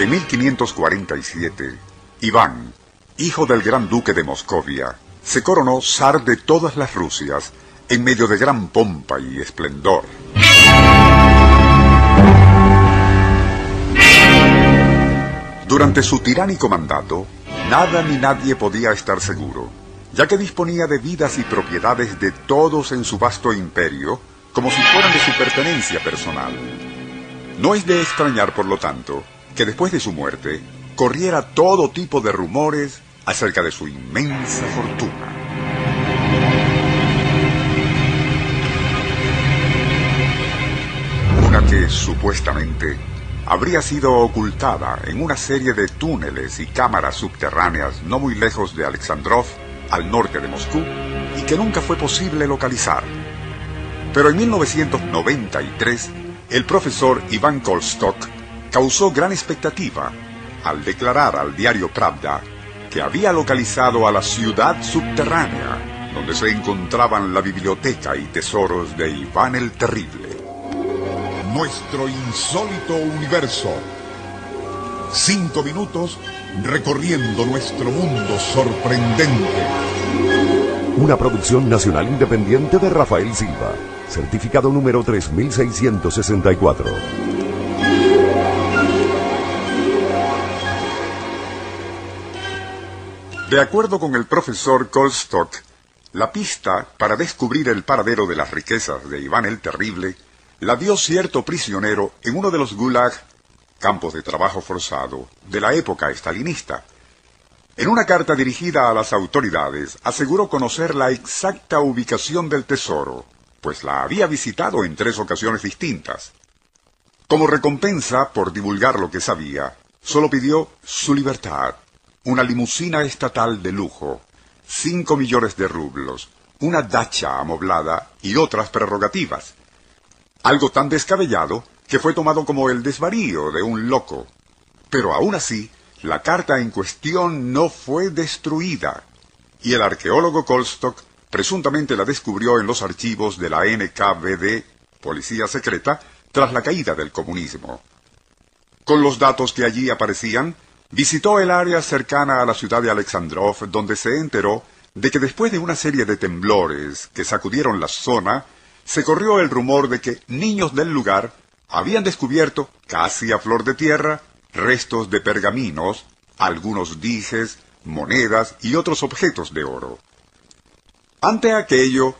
En 1547, Iván, hijo del gran duque de Moscovia, se coronó zar de todas las Rusias en medio de gran pompa y esplendor. Durante su tiránico mandato, nada ni nadie podía estar seguro, ya que disponía de vidas y propiedades de todos en su vasto imperio, como si fueran de su pertenencia personal. No es de extrañar, por lo tanto, que después de su muerte corriera todo tipo de rumores acerca de su inmensa fortuna. Una que supuestamente habría sido ocultada en una serie de túneles y cámaras subterráneas no muy lejos de Alexandrov, al norte de Moscú, y que nunca fue posible localizar. Pero en 1993, el profesor Iván Kolstok causó gran expectativa al declarar al diario Pravda que había localizado a la ciudad subterránea donde se encontraban la biblioteca y tesoros de Iván el Terrible. Nuestro insólito universo. Cinco minutos recorriendo nuestro mundo sorprendente. Una producción nacional independiente de Rafael Silva. Certificado número 3664. De acuerdo con el profesor Kolstock, la pista para descubrir el paradero de las riquezas de Iván el Terrible la dio cierto prisionero en uno de los gulag, campos de trabajo forzado, de la época estalinista. En una carta dirigida a las autoridades, aseguró conocer la exacta ubicación del tesoro, pues la había visitado en tres ocasiones distintas. Como recompensa por divulgar lo que sabía, solo pidió su libertad, una limusina estatal de lujo, cinco millones de rublos, una dacha amoblada y otras prerrogativas. Algo tan descabellado que fue tomado como el desvarío de un loco. Pero aún así, la carta en cuestión no fue destruida, y el arqueólogo Kolstock presuntamente la descubrió en los archivos de la NKVD, Policía Secreta, tras la caída del comunismo. Con los datos que allí aparecían, visitó el área cercana a la ciudad de Alexandrov, donde se enteró de que después de una serie de temblores que sacudieron la zona, se corrió el rumor de que niños del lugar habían descubierto, casi a flor de tierra, restos de pergaminos, algunos dijes, monedas y otros objetos de oro. Ante aquello,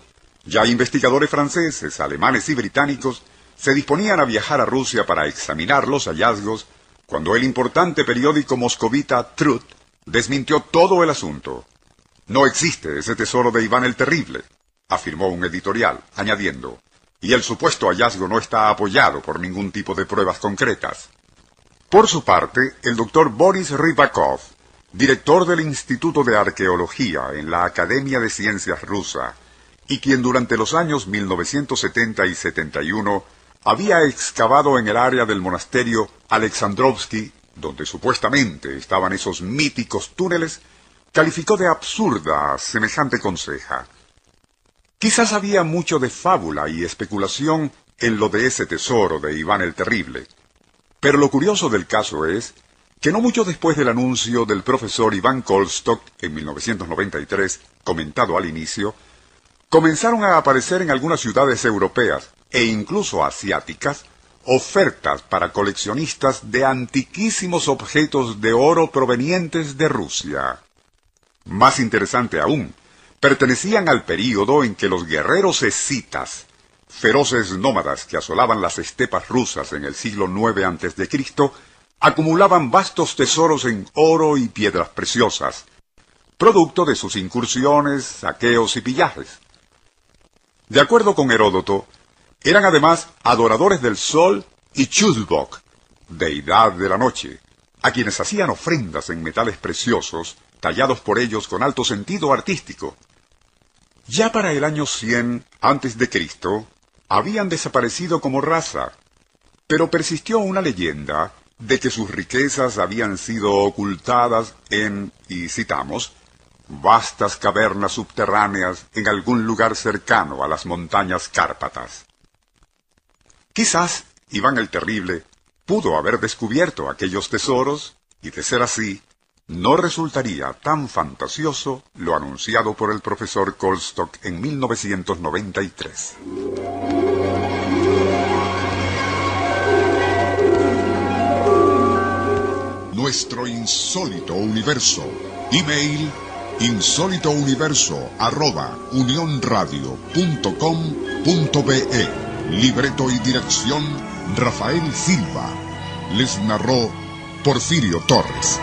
ya investigadores franceses, alemanes y británicos se disponían a viajar a Rusia para examinar los hallazgos, cuando el importante periódico moscovita Trut desmintió todo el asunto. No existe ese tesoro de Iván el Terrible, afirmó un editorial, añadiendo, y el supuesto hallazgo no está apoyado por ningún tipo de pruebas concretas. Por su parte, el doctor Boris Rybakov, director del Instituto de Arqueología en la Academia de Ciencias rusa, y quien durante los años 1970 y 71 había excavado en el área del monasterio Alexandrovsky, donde supuestamente estaban esos míticos túneles, calificó de absurda semejante conseja. Quizás había mucho de fábula y especulación en lo de ese tesoro de Iván el Terrible, pero lo curioso del caso es que no mucho después del anuncio del profesor Iván Kolstock en 1993, comentado al inicio, comenzaron a aparecer en algunas ciudades europeas e incluso asiáticas ofertas para coleccionistas de antiquísimos objetos de oro provenientes de Rusia. Más interesante aún, pertenecían al período en que los guerreros escitas, feroces nómadas que asolaban las estepas rusas en el siglo IX a.C., acumulaban vastos tesoros en oro y piedras preciosas, producto de sus incursiones, saqueos y pillajes. De acuerdo con Heródoto, eran además adoradores del sol y Chuzbok, deidad de la noche, a quienes hacían ofrendas en metales preciosos, tallados por ellos con alto sentido artístico. Ya para el año 100 antes de Cristo, habían desaparecido como raza, pero persistió una leyenda de que sus riquezas habían sido ocultadas en, y citamos, vastas cavernas subterráneas en algún lugar cercano a las montañas Cárpatas. Quizás Iván el Terrible pudo haber descubierto aquellos tesoros y de ser así, no resultaría tan fantasioso lo anunciado por el profesor Colstock en 1993. Nuestro insólito universo. Email insólitouniverso Libreto y dirección Rafael Silva. Les narró Porfirio Torres.